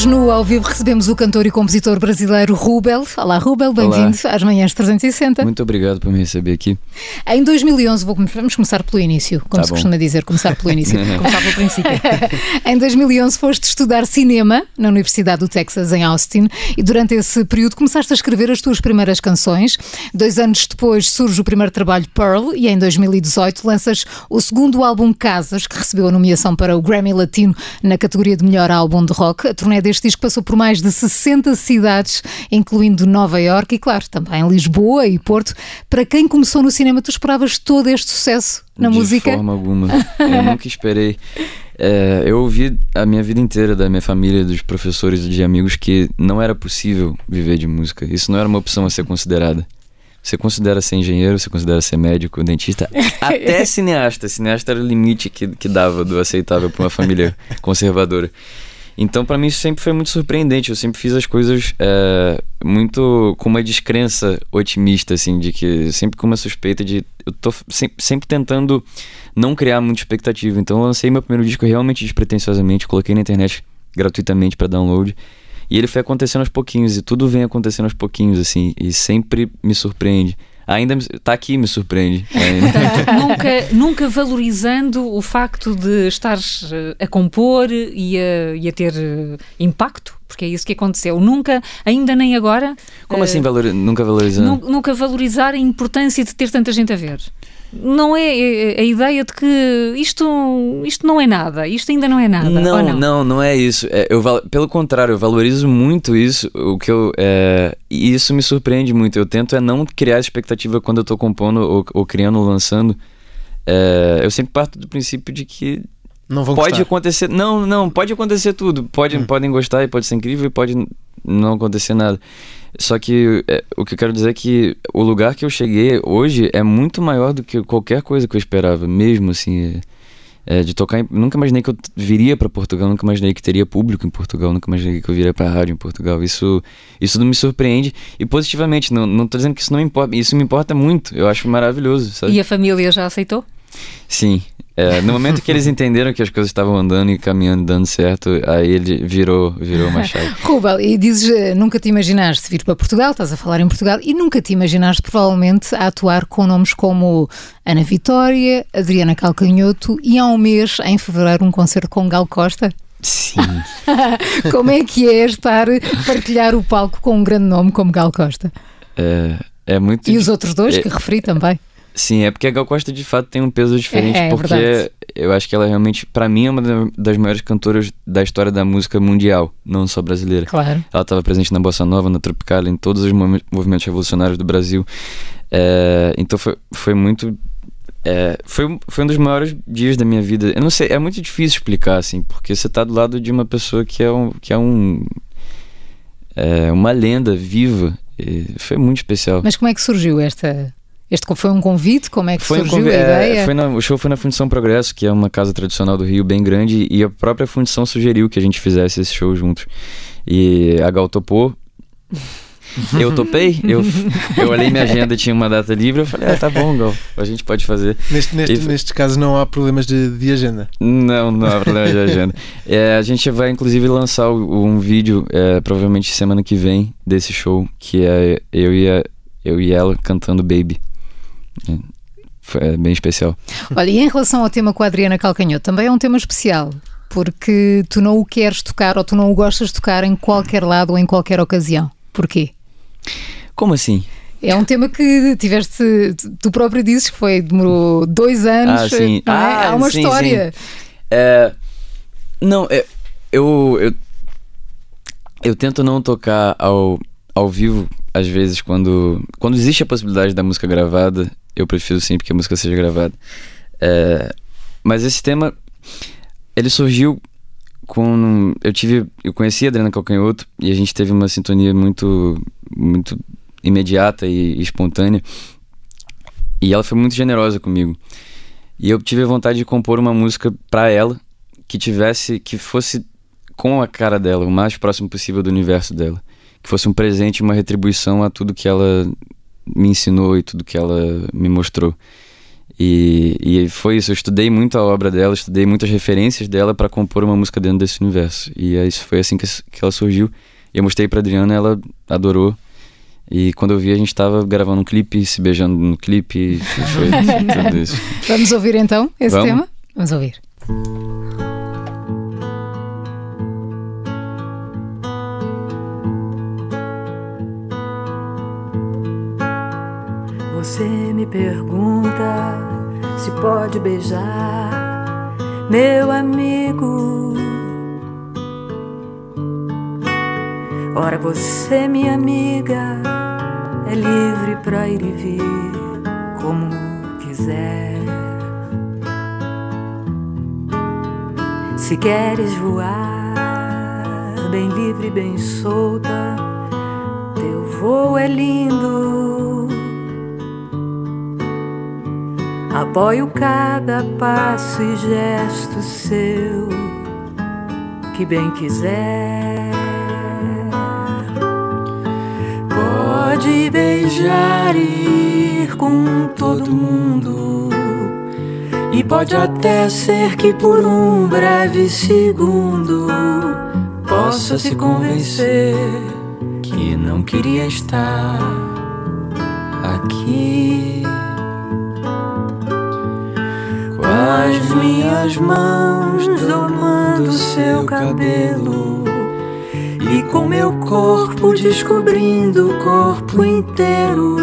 Hoje no Ao Vivo recebemos o cantor e compositor brasileiro Rubel. Olá Rubel, bem-vindo às Manhãs 360. Muito obrigado por me receber aqui. Em 2011, vou, vamos começar pelo início, como tá se bom. costuma dizer, começar pelo início. começar pelo princípio. em 2011 foste estudar cinema na Universidade do Texas, em Austin, e durante esse período começaste a escrever as tuas primeiras canções. Dois anos depois surge o primeiro trabalho Pearl, e em 2018 lanças o segundo álbum Casas, que recebeu a nomeação para o Grammy Latino na categoria de melhor álbum de rock. A turnê deste disco passou por mais de 60 cidades, incluindo Nova York e, claro, também Lisboa e Porto. Para quem começou no cinema, tu esperavas todo este sucesso na de música? De forma alguma. Eu nunca esperei. É, eu ouvi a minha vida inteira da minha família, dos professores de amigos que não era possível viver de música. Isso não era uma opção a ser considerada. Você considera ser engenheiro, você considera ser médico, dentista, até cineasta. Cineasta era o limite que, que dava do aceitável para uma família conservadora. Então, para mim, isso sempre foi muito surpreendente. Eu sempre fiz as coisas é, muito com uma descrença otimista, assim, de que sempre com uma suspeita de. Eu tô sempre, sempre tentando não criar muita expectativa. Então, eu lancei meu primeiro disco realmente despretensiosamente, coloquei na internet gratuitamente para download. E ele foi acontecendo aos pouquinhos, e tudo vem acontecendo aos pouquinhos, assim, e sempre me surpreende ainda está aqui me surpreende. nunca, nunca valorizando o facto de estares eh, a compor e a, e a ter eh, impacto porque é isso que aconteceu. Nunca, ainda nem agora. Como uh, assim valor, nunca valorizando? Nunca valorizar a importância de ter tanta gente a ver não é, é, é a ideia de que isto, isto não é nada, isto ainda não é nada. Não, não? não, não, é isso. É, eu, pelo contrário, eu valorizo muito isso. O que eu, é, e isso me surpreende muito. Eu tento é não criar expectativa quando eu estou compondo ou, ou, criando ou lançando. É, eu sempre parto do princípio de que não vão pode gostar. acontecer. Não, não, pode acontecer tudo. Pode, hum. Podem gostar e pode ser incrível e pode não acontecer nada. Só que é, o que eu quero dizer é que o lugar que eu cheguei hoje é muito maior do que qualquer coisa que eu esperava, mesmo assim. É, de tocar. Em, nunca imaginei que eu viria para Portugal, nunca imaginei que teria público em Portugal, nunca imaginei que eu viria para rádio em Portugal. Isso, isso não me surpreende e positivamente. Não, não tô dizendo que isso não importa, isso me importa muito. Eu acho maravilhoso. Sabe? E a família já aceitou? Sim, é, no momento que eles entenderam que as coisas estavam andando e caminhando, dando certo, aí ele virou, virou uma chave. Rubel, e dizes, eh, nunca te imaginaste vir para Portugal, estás a falar em Portugal, e nunca te imaginaste provavelmente a atuar com nomes como Ana Vitória, Adriana Calcanhoto e há um mês, em fevereiro, um concerto com Gal Costa? Sim. como é que é estar, partilhar o palco com um grande nome como Gal Costa? É, é muito... E os outros dois é... que referi também. Sim, é porque a Gal Costa de fato tem um peso diferente, é, é porque verdade. eu acho que ela realmente, para mim, é uma das maiores cantoras da história da música mundial, não só brasileira. Claro. Ela estava presente na Bossa Nova, na Tropical, em todos os movimentos revolucionários do Brasil. É, então foi, foi muito. É, foi, foi um dos maiores dias da minha vida. Eu não sei, é muito difícil explicar, assim, porque você está do lado de uma pessoa que é um. Que é um é uma lenda viva. foi muito especial. Mas como é que surgiu esta este foi um convite? Como é que foi surgiu um a ideia? É, foi na, o show foi na Fundição Progresso, que é uma casa tradicional do Rio bem grande, e a própria Fundição sugeriu que a gente fizesse esse show juntos. E a Gal topou. Eu topei, eu, eu olhei minha agenda tinha uma data livre, eu falei, ah, tá bom, Gal, a gente pode fazer. Neste, neste, e, neste caso não há problemas de, de agenda? Não, não há problemas de agenda. É, a gente vai inclusive lançar um vídeo, é, provavelmente semana que vem, desse show, que é eu e, a, eu e ela cantando Baby. É bem especial. Olha, e em relação ao tema com a Adriana Calcanhoto, também é um tema especial, porque tu não o queres tocar ou tu não o gostas de tocar em qualquer lado ou em qualquer ocasião. Porquê? Como assim? É um tema que tiveste, tu próprio dizes que foi, demorou dois anos. Ah, sim. É? ah, Há uma sim, história. Sim. É, não, é, eu, eu, eu tento não tocar ao, ao vivo, às vezes, quando, quando existe a possibilidade da música gravada, eu prefiro sempre que a música seja gravada. É, mas esse tema, ele surgiu com eu tive eu conheci a Adriana Calcanhoto e a gente teve uma sintonia muito muito imediata e, espontânea. E ela foi muito generosa comigo. E eu tive vontade de compor uma música para ela que tivesse que fosse com a cara dela o mais próximo possível do universo dela. Que fosse um presente uma retribuição a tudo que ela me ensinou e tudo que ela me mostrou. E, e foi isso, eu estudei muito a obra dela, estudei muitas referências dela para compor uma música dentro desse universo. E aí foi assim que, que ela surgiu. Eu mostrei pra Adriana, ela adorou. E quando eu vi, a gente estava gravando um clipe, se beijando no clipe, foi tudo isso. Vamos ouvir então esse Vamos? tema? Vamos ouvir. Me pergunta se pode beijar meu amigo. Ora, você, minha amiga, é livre pra ir e vir como quiser. Se queres voar bem livre, bem solta, teu voo é lindo. Apoio cada passo e gesto seu que bem quiser. Pode beijar e ir com todo mundo. E pode até ser que por um breve segundo possa se convencer que não queria estar aqui. As minhas mãos domando seu cabelo. e com meu corpo descobrindo o corpo inteiro.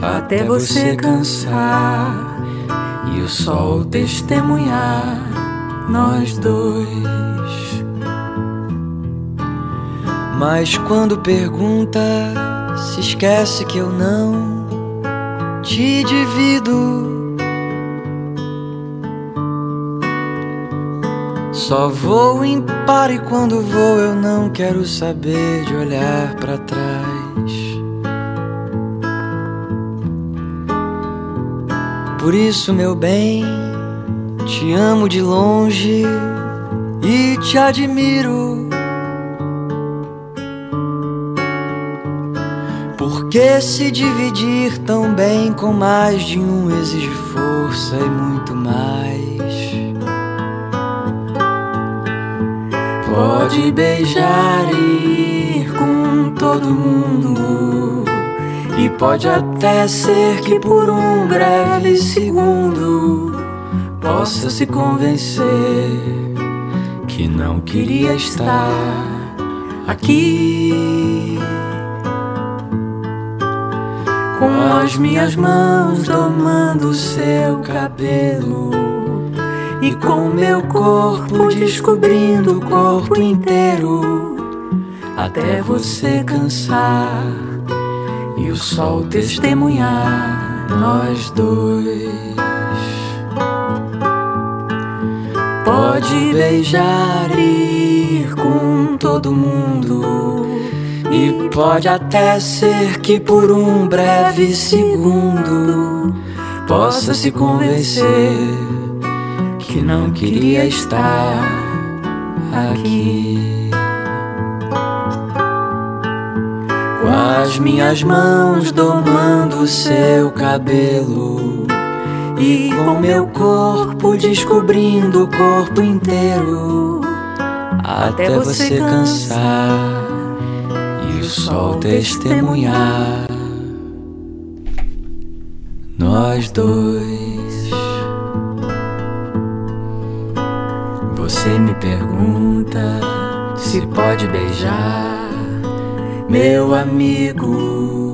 Até você cansar. e o sol testemunhar nós dois. Mas quando pergunta, se esquece que eu não te divido Só vou impar e quando vou eu não quero saber de olhar para trás. Por isso, meu bem, te amo de longe e te admiro. Porque se dividir tão bem com mais de um exige força e muito mais. Pode beijar e ir com todo mundo. E pode até ser que por um breve segundo possa se convencer que não queria estar aqui. Com as minhas mãos domando seu cabelo e com meu corpo descobrindo o corpo inteiro até você cansar e o sol testemunhar nós dois. Pode beijar e ir com todo mundo. E pode até ser que por um breve segundo possa se convencer que não queria estar aqui. Com as minhas mãos domando seu cabelo e com meu corpo descobrindo o corpo inteiro até você cansar e o sol testemunhar nós dois. Você me pergunta se pode beijar meu amigo.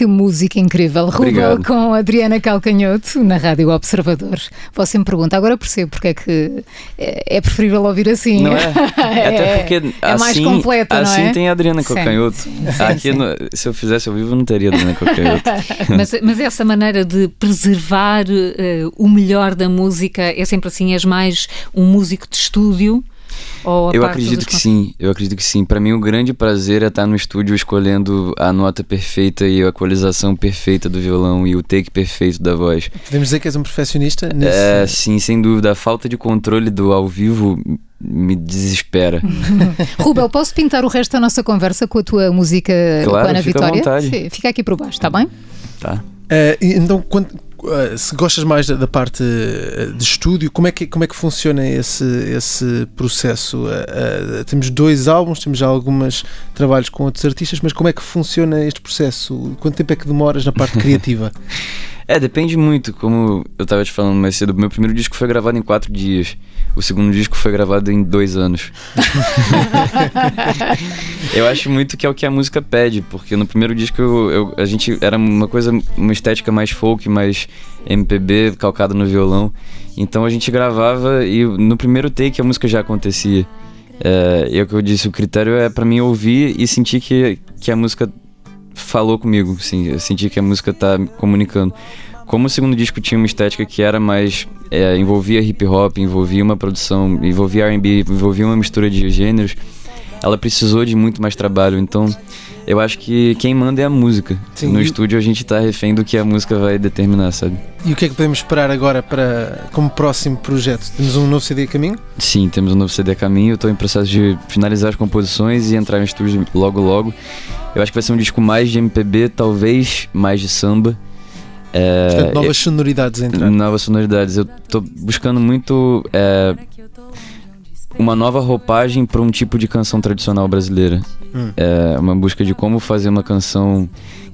Que música incrível. Rubel com Adriana Calcanhoto na Rádio Observador. Você me pergunta, agora percebo porque é que é, é preferível ouvir assim. Não é? Até porque é, é assim, mais completa, assim é? tem a Adriana Calcanhoto. Sim, sim, Aqui, no, se eu fizesse ao vivo, não teria Adriana Calcanhoto. mas, mas essa maneira de preservar uh, o melhor da música é sempre assim, és mais um músico de estúdio eu acredito que sim, eu acredito que sim. Para mim, o grande prazer é estar no estúdio escolhendo a nota perfeita e a equalização perfeita do violão e o take perfeito da voz. Podemos dizer que és um perfeccionista nisso? É, sim, sem dúvida. A falta de controle do ao vivo me desespera. Rubel, posso pintar o resto da nossa conversa com a tua música claro, com a Ana fica Vitória? À vontade. Fica aqui por baixo, está bem? Tá. Uh, então, quando, se gostas mais da, da, parte de estúdio, como é que, como é que funciona esse, esse processo? Uh, temos dois álbuns, temos já alguns trabalhos com outros artistas, mas como é que funciona este processo? Quanto tempo é que demoras na parte criativa? É, depende muito. Como eu estava te falando mais cedo, meu primeiro disco foi gravado em quatro dias. O segundo disco foi gravado em dois anos. eu acho muito que é o que a música pede, porque no primeiro disco eu, eu, a gente era uma coisa, uma estética mais folk, mais MPB, calcada no violão. Então a gente gravava e no primeiro take a música já acontecia. É, e é o que eu disse, o critério é para mim ouvir e sentir que, que a música falou comigo, sim, eu senti que a música tá comunicando. Como o segundo disco tinha uma estética que era mais. É, envolvia hip hop, envolvia uma produção, envolvia RB, envolvia uma mistura de gêneros, ela precisou de muito mais trabalho. Então, eu acho que quem manda é a música. Sim, no estúdio a gente tá refém do que a música vai determinar, sabe? E o que é que podemos esperar agora para como próximo projeto? Temos um novo CD a caminho? Sim, temos um novo CD a caminho. Eu estou em processo de finalizar as composições e entrar no estúdio logo logo. Eu acho que vai ser um disco mais de MPB, talvez mais de samba. É, Portanto, novas sonoridades entrando. Novas sonoridades. Eu tô buscando muito é, uma nova roupagem para um tipo de canção tradicional brasileira. Hum. É uma busca de como fazer uma canção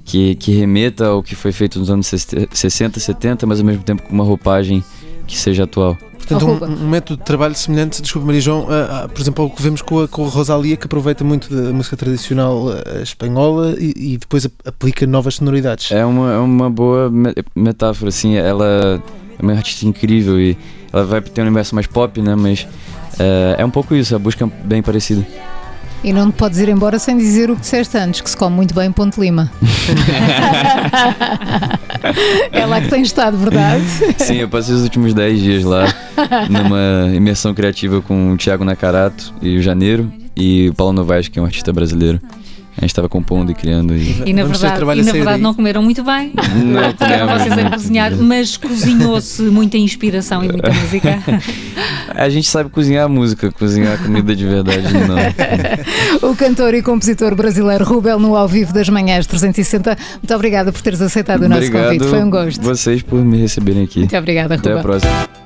que, que remeta ao que foi feito nos anos 60, 70, mas ao mesmo tempo com uma roupagem que seja atual. Portanto, um, um, método de trabalho semelhante, desculpa Maria João, a, a, por exemplo, ao que vemos com a, com a Rosalia, que aproveita muito da música tradicional a, espanhola e, e, depois aplica novas sonoridades. É uma, é uma boa metáfora, assim, ela é uma artista incrível e ela vai ter um universo mais pop, né, mas é, é um pouco isso, a busca é bem parecida. E não te podes ir embora sem dizer o que disseste antes, que se come muito bem em Ponte Lima. é lá que tens estado, verdade? Sim, eu passei os últimos 10 dias lá, numa imersão criativa com o Thiago Nakarato e o Janeiro, e o Paulo Novaes, que é um artista brasileiro. A gente estava compondo e criando. E, e na verdade, e na verdade não comeram muito bem. Não, Estavam vocês a cozinhar, mas cozinhou-se muita inspiração e muita música. A gente sabe cozinhar música, cozinhar comida de verdade não. o cantor e compositor brasileiro Rubel no ao vivo das manhãs 360. Muito obrigada por teres aceitado o nosso Obrigado convite. Foi um gosto. Vocês por me receberem aqui. Muito obrigada, Até Rubel. Até a próxima.